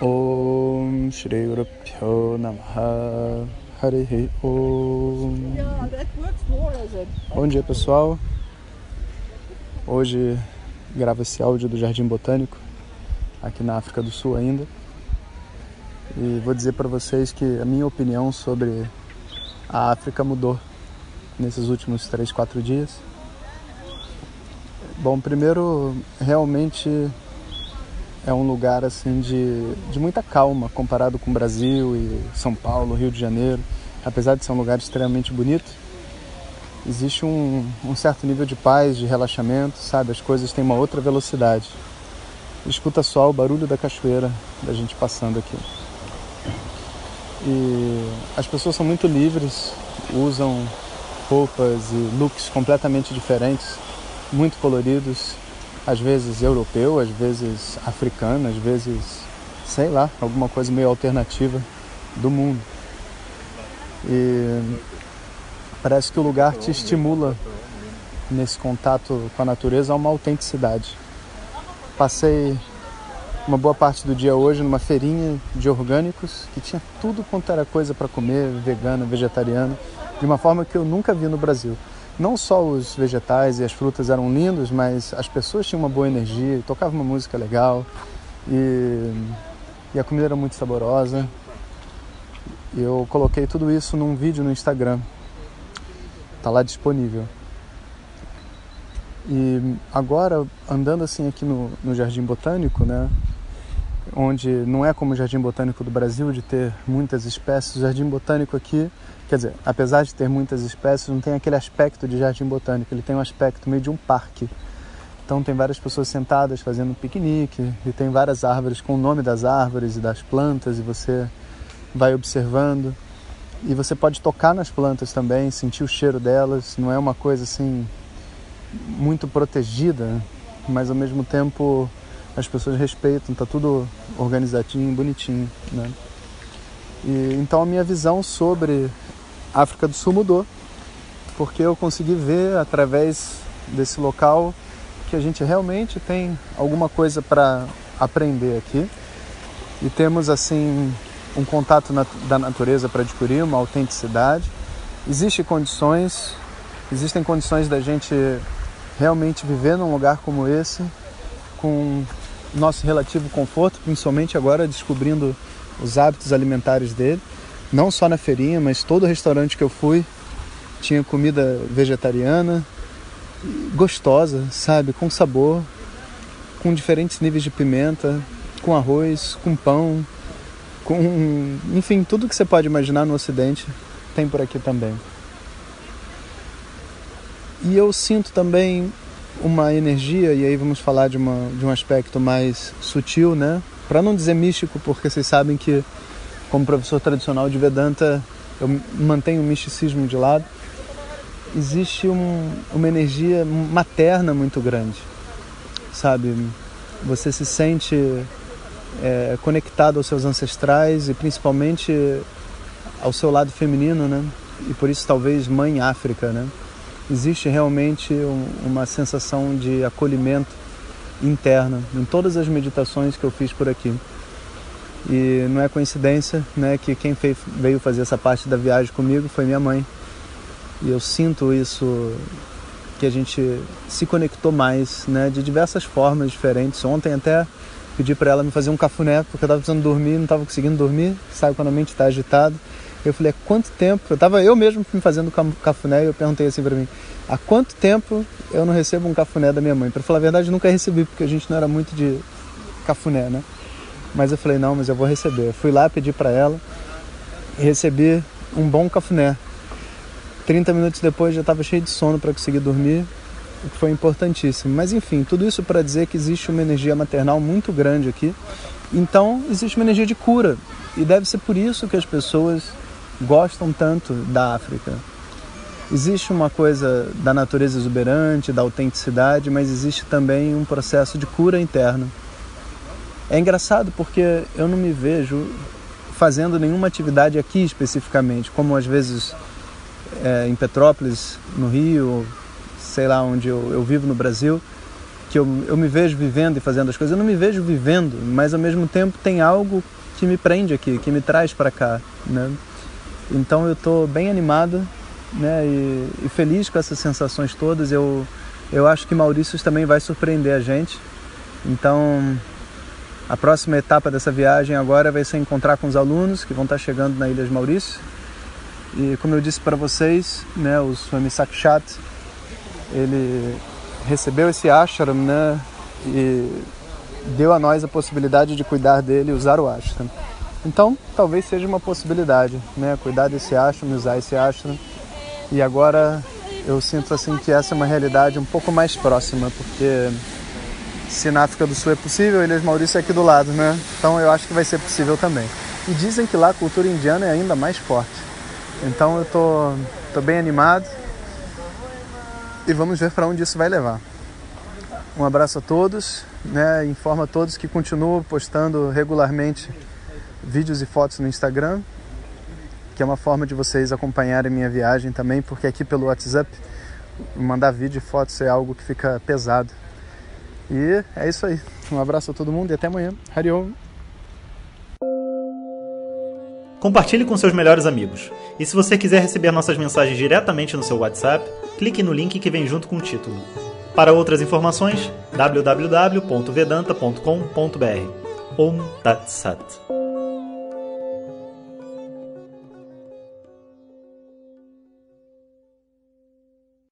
Om Shri Guru Pyo Namaha Om. Bom dia pessoal. Hoje gravo esse áudio do Jardim Botânico aqui na África do Sul ainda. E vou dizer para vocês que a minha opinião sobre a África mudou nesses últimos 3, 4 dias. Bom, primeiro realmente é um lugar assim de, de muita calma comparado com Brasil e São Paulo, Rio de Janeiro. Apesar de ser um lugar extremamente bonito, existe um, um certo nível de paz, de relaxamento, sabe? As coisas têm uma outra velocidade. Escuta só o barulho da cachoeira da gente passando aqui. E as pessoas são muito livres, usam roupas e looks completamente diferentes, muito coloridos, às vezes europeu, às vezes africano, às vezes, sei lá, alguma coisa meio alternativa do mundo. E parece que o lugar te estimula nesse contato com a natureza a uma autenticidade. Passei uma boa parte do dia hoje numa feirinha de orgânicos que tinha tudo quanto era coisa para comer, vegano, vegetariano, de uma forma que eu nunca vi no Brasil não só os vegetais e as frutas eram lindos, mas as pessoas tinham uma boa energia, tocavam uma música legal e, e a comida era muito saborosa. Eu coloquei tudo isso num vídeo no Instagram. Tá lá disponível. E agora, andando assim aqui no, no Jardim Botânico, né? Onde não é como o Jardim Botânico do Brasil, de ter muitas espécies, o Jardim Botânico aqui Quer dizer, apesar de ter muitas espécies, não tem aquele aspecto de jardim botânico, ele tem um aspecto meio de um parque. Então tem várias pessoas sentadas fazendo um piquenique e tem várias árvores com o nome das árvores e das plantas e você vai observando e você pode tocar nas plantas também, sentir o cheiro delas. Não é uma coisa assim muito protegida, mas ao mesmo tempo as pessoas respeitam, tá tudo organizadinho, bonitinho, né? E, então a minha visão sobre África do Sul mudou, porque eu consegui ver através desse local que a gente realmente tem alguma coisa para aprender aqui e temos assim um contato nat da natureza para adquirir uma autenticidade. Existem condições, existem condições da gente realmente viver num lugar como esse com nosso relativo conforto, principalmente agora descobrindo os hábitos alimentares dele não só na feirinha, mas todo restaurante que eu fui tinha comida vegetariana, gostosa, sabe, com sabor, com diferentes níveis de pimenta, com arroz, com pão, com, enfim, tudo que você pode imaginar no Ocidente tem por aqui também. E eu sinto também uma energia, e aí vamos falar de, uma, de um aspecto mais sutil, né? Para não dizer místico, porque vocês sabem que como professor tradicional de Vedanta, eu mantenho o misticismo de lado. Existe um, uma energia materna muito grande, sabe? Você se sente é, conectado aos seus ancestrais e principalmente ao seu lado feminino, né? E por isso talvez mãe África, né? Existe realmente um, uma sensação de acolhimento interna em todas as meditações que eu fiz por aqui. E não é coincidência né, que quem fez, veio fazer essa parte da viagem comigo foi minha mãe. E eu sinto isso, que a gente se conectou mais, né, de diversas formas diferentes. Ontem até pedi para ela me fazer um cafuné, porque eu estava precisando dormir, não estava conseguindo dormir, sabe quando a mente está agitada. Eu falei, há quanto tempo? Eu estava eu mesmo me fazendo cafuné e eu perguntei assim para mim, há quanto tempo eu não recebo um cafuné da minha mãe? Para falar a verdade, nunca recebi, porque a gente não era muito de cafuné, né? Mas eu falei, não, mas eu vou receber. Eu fui lá, pedi para ela e recebi um bom cafuné. 30 minutos depois já estava cheio de sono para conseguir dormir, o que foi importantíssimo. Mas enfim, tudo isso para dizer que existe uma energia maternal muito grande aqui Então existe uma energia de cura e deve ser por isso que as pessoas gostam tanto da África. Existe uma coisa da natureza exuberante, da autenticidade, mas existe também um processo de cura interno. É engraçado porque eu não me vejo fazendo nenhuma atividade aqui especificamente, como às vezes é, em Petrópolis, no Rio, sei lá onde eu, eu vivo no Brasil, que eu, eu me vejo vivendo e fazendo as coisas. Eu não me vejo vivendo, mas ao mesmo tempo tem algo que me prende aqui, que me traz para cá, né? Então eu estou bem animado, né? E, e, feliz com essas sensações todas. Eu eu acho que Maurício também vai surpreender a gente. Então a próxima etapa dessa viagem agora vai ser encontrar com os alunos que vão estar chegando na Ilha de Maurício. E como eu disse para vocês, né, o Swami Sakshat, ele recebeu esse ashram, né, e deu a nós a possibilidade de cuidar dele e usar o ashram. Então, talvez seja uma possibilidade, né, cuidar desse ashram, usar esse ashram. E agora eu sinto assim que essa é uma realidade um pouco mais próxima, porque se na África do Sul é possível, Ilhas Maurício é aqui do lado, né? Então eu acho que vai ser possível também. E dizem que lá a cultura indiana é ainda mais forte. Então eu tô, tô bem animado e vamos ver para onde isso vai levar. Um abraço a todos, né? Informa a todos que continuo postando regularmente vídeos e fotos no Instagram, que é uma forma de vocês acompanharem minha viagem também, porque aqui pelo WhatsApp mandar vídeo e fotos é algo que fica pesado. E é isso aí. Um abraço a todo mundo e até amanhã. Hariom. Compartilhe com seus melhores amigos. E se você quiser receber nossas mensagens diretamente no seu WhatsApp, clique no link que vem junto com o título. Para outras informações, www.vedanta.com.br. Om Tat Sat.